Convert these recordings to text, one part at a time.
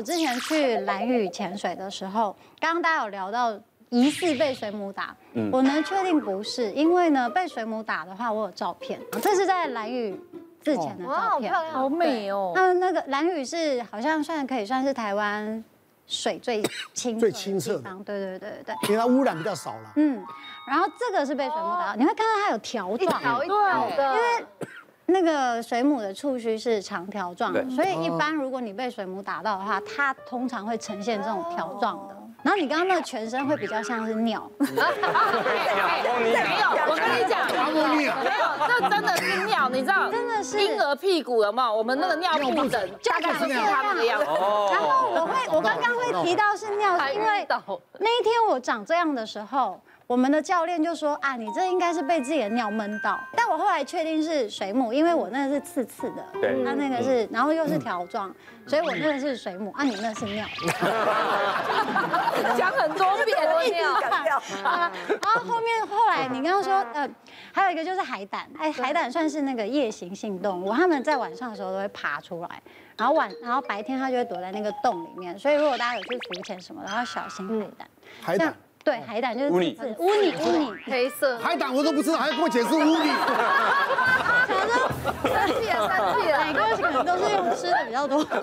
我之前去蓝屿潜水的时候，刚刚大家有聊到疑似被水母打，我能确定不是，因为呢被水母打的话，我有照片，这是在蓝屿之前的照片，好漂亮，好美哦。那那个蓝屿是好像算可以算是台湾水最清最清澈的，对对对对，因为它污染比较少了。嗯，然后这个是被水母打到，你会看到它有条状，条一条的，因为。那个水母的触须是长条状的，所以一般如果你被水母打到的话，它通常会呈现这种条状的。然后你刚刚那个全身会比较像是鸟。没有，我跟你讲，没有，这真的是尿，你知道？真的是婴儿屁股有没有？我们那个尿布疹大概是它那个样子。然后我会，我刚刚会提到是尿，是因为那一天我长这样的时候。我们的教练就说啊，你这应该是被自己的尿闷到，但我后来确定是水母，因为我那个是刺刺的，对，它那个是，然后又是条状，所以我那个是水母，啊，你那是尿，讲很多遍了尿，啊，然后后面后来你刚刚说，呃，还有一个就是海胆，哎，海胆算是那个夜行性动物，它们在晚上的时候都会爬出来，然后晚，然后白天它就会躲在那个洞里面，所以如果大家有去浮潜什么的，要小心海胆，海胆。对，海胆就是乌尼，乌尼，乌尼，黑色。海胆我都不知道，还要跟我解释乌尼。反正生气了，生气了，每个可能都是用吃的比较多。像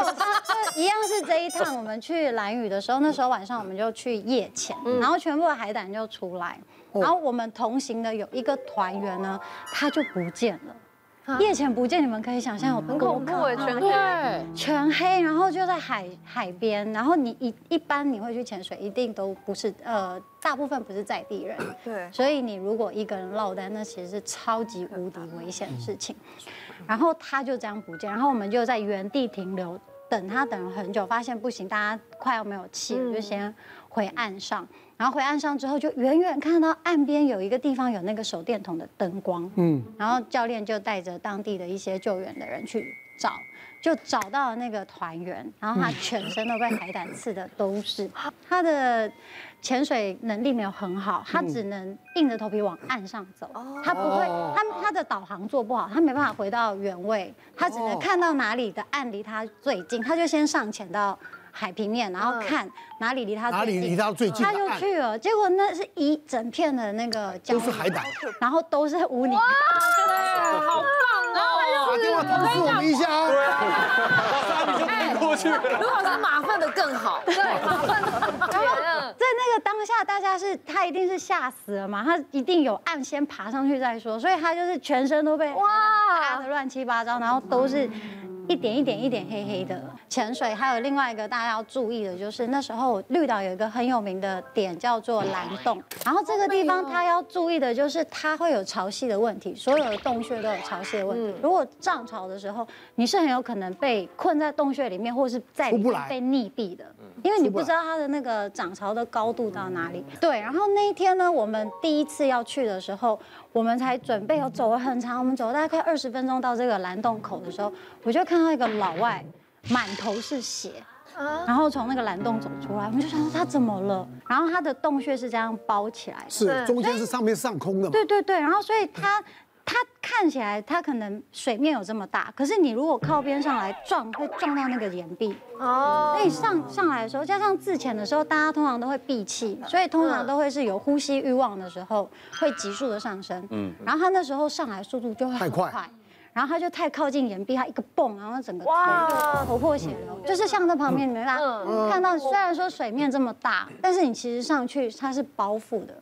我刚就一样是这一趟，我们去蓝屿的时候，那时候晚上我们就去夜潜，然后全部的海胆就出来，然后我们同行的有一个团员呢，他就不见了。夜潜不见，你们可以想象有很恐怖哎，全黑，全黑，然后就在海海边，然后你一一般你会去潜水，一定都不是呃，大部分不是在地人，对，所以你如果一个人落单，那其实是超级无敌危险的事情。然后他就这样不见，然后我们就在原地停留，等他等了很久，发现不行，大家快要没有气了，就先回岸上。然后回岸上之后，就远远看到岸边有一个地方有那个手电筒的灯光，嗯，然后教练就带着当地的一些救援的人去找，就找到了那个团员，然后他全身都被海胆刺的都是，他的潜水能力没有很好，他只能硬着头皮往岸上走，他不会，他他的导航做不好，他没办法回到原位，他只能看到哪里的岸离他最近，他就先上潜到。海平面，然后看哪里离他最近，哪里离他最近，他就去了。结果那是一整片的那个都是海胆，然后都是污泥。哇，好棒哦！打电话通知我们一下啊。差点就晕过去了。如果是马粪的更好。对，马粪的。然后在那个当下，大家是他一定是吓死了嘛，他一定有岸先爬上去再说，所以他就是全身都被哇打的乱七八糟，然后都是。一点一点一点黑黑的潜水，还有另外一个大家要注意的，就是那时候绿岛有一个很有名的点叫做蓝洞，然后这个地方它要注意的就是它会有潮汐的问题，所有的洞穴都有潮汐的问题。如果涨潮的时候，你是很有可能被困在洞穴里面，或是在里面被溺毙的，因为你不知道它的那个涨潮的高度到哪里。对，然后那一天呢，我们第一次要去的时候。我们才准备，有走了很长，我们走了大概快二十分钟到这个蓝洞口的时候，我就看到一个老外满头是血，然后从那个蓝洞走出来，我们就想说他怎么了？然后他的洞穴是这样包起来的，是中间是上面上空的嘛？对对对，然后所以他。他看起来，他可能水面有这么大，可是你如果靠边上来撞，会撞到那个岩壁。哦。所以上上来的时候，加上自潜的时候，大家通常都会闭气，所以通常都会是有呼吸欲望的时候，会急速的上升。嗯。然后他那时候上来速度就会很快，然后他就太靠近岩壁，他一个蹦，然后整个头头破血流，就是像在旁边你们看到，虽然说水面这么大，但是你其实上去它是包覆的。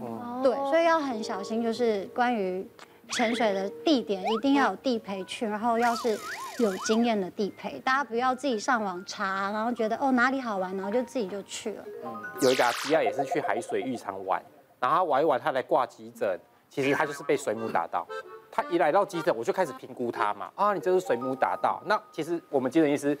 哦。对，所以要很小心，就是关于。潜水的地点一定要有地陪去，然后要是有经验的地陪，大家不要自己上网查，然后觉得哦哪里好玩，然后就自己就去了。有一个阿吉亚也是去海水浴场玩，然后他玩一玩，他来挂急诊，其实他就是被水母打到。他一来到急诊，我就开始评估他嘛，啊你这是水母打到。那其实我们急诊医师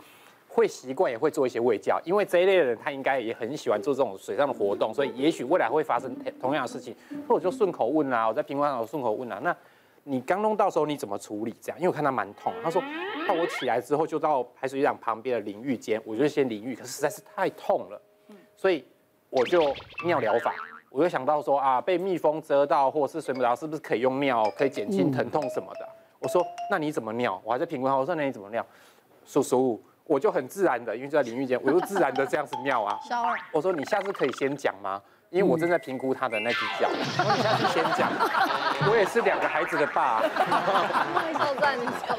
会习惯也会做一些卫教，因为这一类的人他应该也很喜欢做这种水上的活动，所以也许未来会发生同样的事情，或者就顺口问啊，我在评估上我顺口问啊，那。你刚弄到时候你怎么处理？这样，因为我看他蛮痛。他说，那我起来之后就到海水浴场旁边的淋浴间，我就先淋浴，可是实在是太痛了，所以我就尿疗法。我就想到说啊，被蜜蜂蛰到或者是水母打到，是不是可以用尿可以减轻疼痛什么的？我说，那你怎么尿？我还在评估他，我说那你怎么尿？叔叔，我就很自然的，因为就在淋浴间，我就自然的这样子尿啊。我说你下次可以先讲吗？因为我正在评估他的那只脚，然后你下次先讲。我也是两个孩子的爸。超赞，你讲。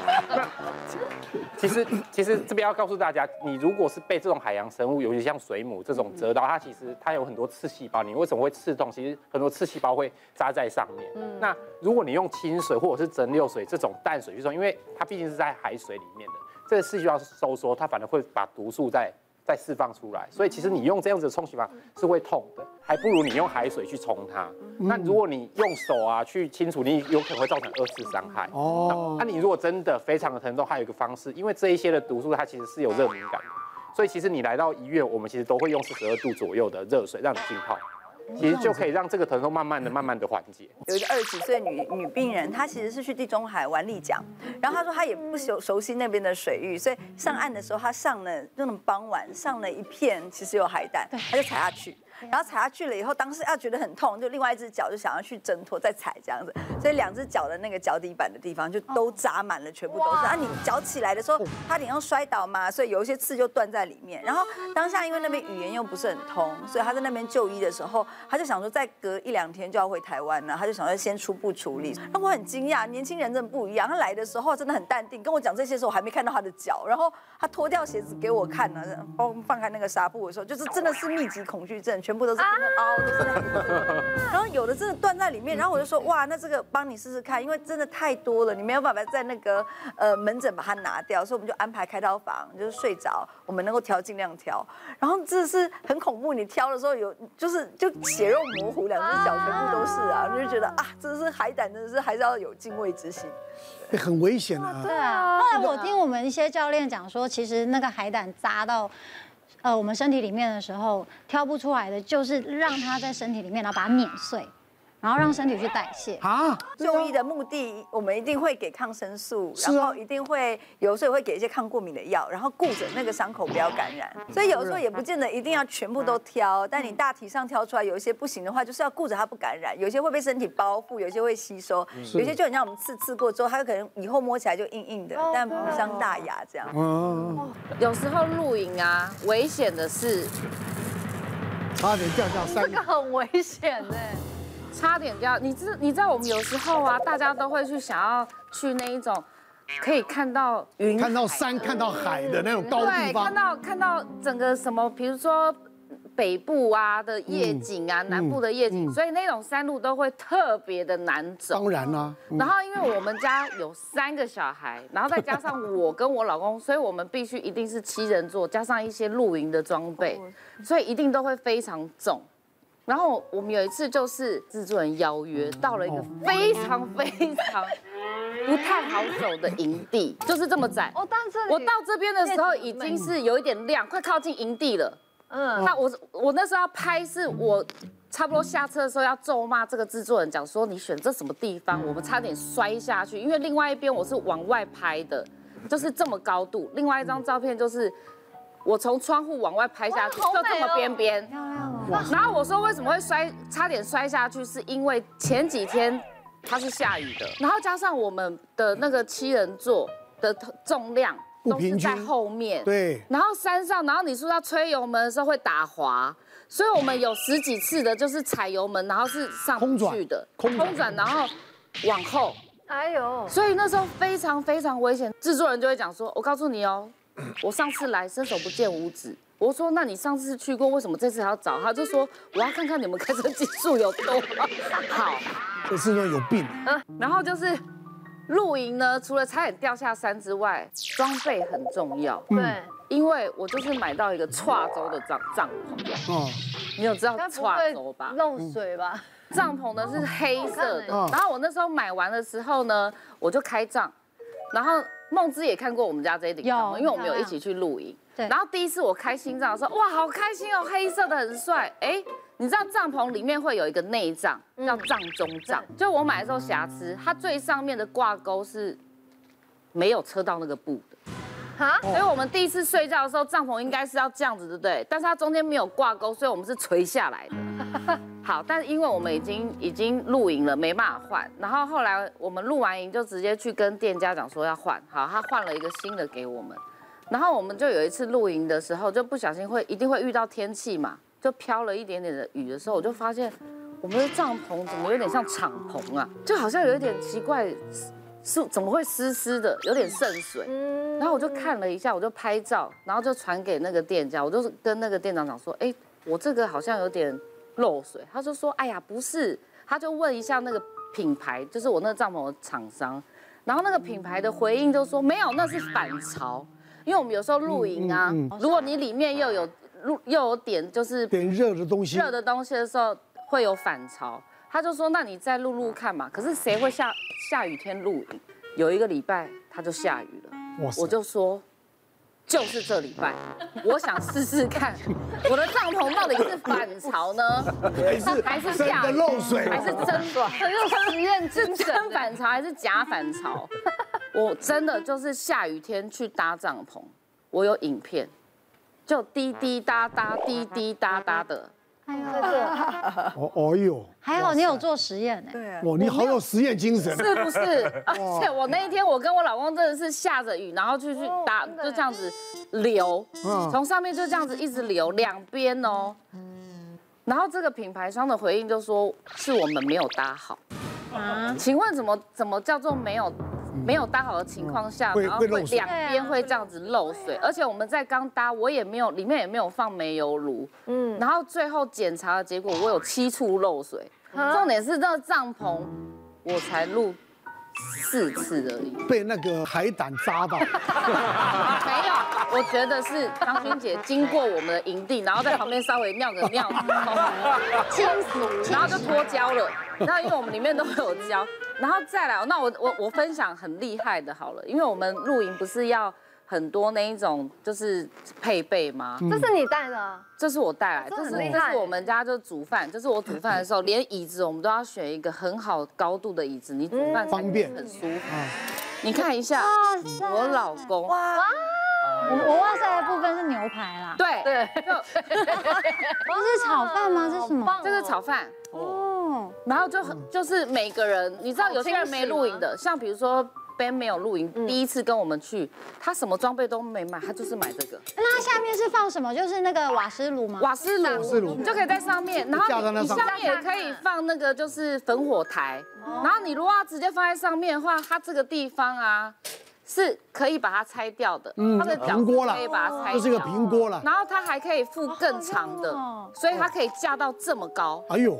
其实其实这边要告诉大家，你如果是被这种海洋生物，尤其像水母这种蛰到，它其实它有很多刺细胞。你为什么会刺痛？其实很多刺细胞会扎在上面。那如果你用清水或者是蒸馏水这种淡水去冲，因为它毕竟是在海水里面的，这个刺细胞收缩，它反而会把毒素在。再释放出来，所以其实你用这样子的冲洗法是会痛的，还不如你用海水去冲它。那如果你用手啊去清除，你有可能会造成二次伤害。哦，那你如果真的非常的疼痛，还有一个方式，因为这一些的毒素它其实是有热敏感的，所以其实你来到医院，我们其实都会用四十二度左右的热水让你浸泡。其实就可以让这个疼痛慢慢的、慢慢的缓解。有一个二十几岁女女病人，她其实是去地中海玩立桨，然后她说她也不熟熟悉那边的水域，所以上岸的时候她上了那种傍晚上了一片，其实有海胆，她就踩下去。然后踩下去了以后，当时要觉得很痛，就另外一只脚就想要去挣脱再踩这样子，所以两只脚的那个脚底板的地方就都扎满了，全部都是。啊，你脚起来的时候，差点要摔倒嘛，所以有一些刺就断在里面。然后当下因为那边语言又不是很通，所以他在那边就医的时候，他就想说再隔一两天就要回台湾了，他就想要先初步处理。那我很惊讶，年轻人真的不一样，他来的时候真的很淡定，跟我讲这些时候我还没看到他的脚，然后他脱掉鞋子给我看呢，放放开那个纱布的时候，就是真的是密集恐惧症，全部都是凹。然后有的真的断在里面，然后我就说哇，那这个帮你试试看，因为真的太多了，你没有办法在那个呃门诊把它拿掉，所以我们就安排开刀房，就是睡着，我们能够调尽量调。然后这是很恐怖，你挑的时候有就是就血肉模糊，两只脚全部都是啊，你就觉得啊，这是海胆，真的是还是要有敬畏之心，很危险啊。对啊，后来我听我们一些教练讲说，其实那个海胆扎到。呃，我们身体里面的时候挑不出来的，就是让它在身体里面，然后把它碾碎。然后让身体去代谢啊！就医的目的，我们一定会给抗生素，然后一定会有时候会给一些抗过敏的药，然后顾着那个伤口不要感染。所以有时候也不见得一定要全部都挑，但你大体上挑出来，有一些不行的话，就是要顾着它不感染。有些会被身体包覆，有些会吸收，有些就很像我们刺刺过之后，它有可能以后摸起来就硬硬的，但不伤大雅这样。嗯，有时候露营啊，危险的是差点掉下山，这个很危险哎。差点掉，你知你知道我们有时候啊，大家都会去想要去那一种可以看到云、看到山、看到海的那种高地方，看到看到整个什么，比如说北部啊的夜景啊，南部的夜景，所以那种山路都会特别的难走。当然啦，然后因为我们家有三个小孩，然后再加上我跟我老公，所以我们必须一定是七人座，加上一些露营的装备，所以一定都会非常重。然后我们有一次就是制作人邀约到了一个非常非常不太好走的营地，就是这么窄。哦，但是我到这边的时候已经是有一点亮，快靠近营地了。嗯，那我我那时候要拍，是我差不多下车的时候要咒骂这个制作人，讲说你选这什么地方，我们差点摔下去，因为另外一边我是往外拍的，就是这么高度。另外一张照片就是。我从窗户往外拍下去，就这么边边。然后我说为什么会摔，差点摔下去，是因为前几天它是下雨的，然后加上我们的那个七人座的重量都是在后面，对。然后山上，然后你说要吹油门的时候会打滑，所以我们有十几次的就是踩油门，然后是上不去的，空转，然后往后。哎呦！所以那时候非常非常危险，制作人就会讲说，我告诉你哦。我上次来伸手不见五指，我说那你上次去过，为什么这次还要找他？就说我要看看你们开车技术有多好。这是因为有病。嗯，然后就是露营呢，除了差点掉下山之外，装备很重要。对，因为我就是买到一个跨州的帐帐篷。哦，你有知道跨州吧？漏水吧？帐篷呢是黑色的。然后我那时候买完的时候呢，我就开帐，然后。梦之也看过我们家这一顶帐篷，因为我们有一起去露营。对。然后第一次我开心帐的时候，哇，好开心哦，黑色的很帅。哎，你知道帐篷里面会有一个内帐，叫帐中帐。就我买的时候瑕疵，它最上面的挂钩是没有车到那个布的。哈？所以我们第一次睡觉的时候，帐篷应该是要这样子，对不对？但是它中间没有挂钩，所以我们是垂下来的。好，但是因为我们已经已经露营了，没办法换。然后后来我们露完营就直接去跟店家讲说要换。好，他换了一个新的给我们。然后我们就有一次露营的时候，就不小心会一定会遇到天气嘛，就飘了一点点的雨的时候，我就发现我们的帐篷怎么有点像敞篷啊，就好像有一点奇怪，是怎么会湿湿的，有点渗水。然后我就看了一下，我就拍照，然后就传给那个店家，我就跟那个店长讲说，哎，我这个好像有点漏水。他就说，哎呀，不是，他就问一下那个品牌，就是我那个帐篷的厂商，然后那个品牌的回应就说，没有，那是反潮。因为我们有时候露营啊，如果你里面又有露又有点就是点热的东西，热的东西的时候会有反潮。他就说，那你再露露看嘛。可是谁会下下雨天露营？有一个礼拜他就下雨了，我就说，就是这礼拜，我想试试看，我的帐篷到底是反潮呢，还是还是下雨漏水，还是真的？很有实验精神，真反潮还是假反潮？我真的就是下雨天去搭帐篷，我有影片，就滴滴答答，滴滴答答的。哎呦，哦哦哟，还好你有做实验哎。对，哇，你好有实验精神，是不是？而且我那一天我跟我老公真的是下着雨，然后就去搭，就这样子流，从上面就这样子一直流，两边哦。然后这个品牌商的回应就说是我们没有搭好。啊，请问怎么怎么叫做没有？没有搭好的情况下，然后会两边会这样子漏水，而且我们在刚搭，我也没有里面也没有放煤油炉，嗯，然后最后检查的结果，我有七处漏水，重点是这个帐篷，我才露四次而已，被那个海胆扎到，没有，我觉得是张君姐经过我们的营地，然后在旁边稍微尿个尿，然后就脱胶了，然后因为我们里面都有胶。然后再来，那我我我分享很厉害的，好了，因为我们露营不是要很多那一种就是配备吗？这是你带的？这是我带来，这是这是我们家就煮饭，就是我煮饭的时候，连椅子我们都要选一个很好高度的椅子，你煮饭方便很舒服。你看一下，我老公哇，我我哇塞的部分是牛排啦，对对，这是炒饭吗？这是什么？这是炒饭哦。然后就很就是每个人，你知道有些人没露营的，像比如说 Ben 没有露营，第一次跟我们去，他什么装备都没买，他就是买这个。那它下面是放什么？就是那个瓦斯炉吗？瓦斯炉，瓦斯炉，你就可以在上面，然后你下面也可以放那个就是焚火台，然后你如果要直接放在上面的话，它这个地方啊是可以把它拆掉的，它的平锅了，可以把它拆掉，就是个平锅了。然后它还可以附更长的，所以它可以架到这么高。哎呦。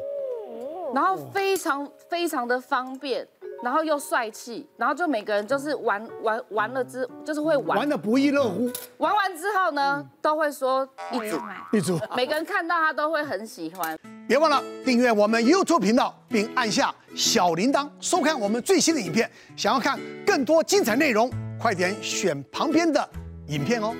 然后非常非常的方便，然后又帅气，然后就每个人就是玩玩玩了之，就是会玩玩的不亦乐乎。玩完之后呢，都会说一组一组，每个人看到他都会很喜欢。别忘了订阅我们 YouTube 频道，并按下小铃铛，收看我们最新的影片。想要看更多精彩内容，快点选旁边的影片哦。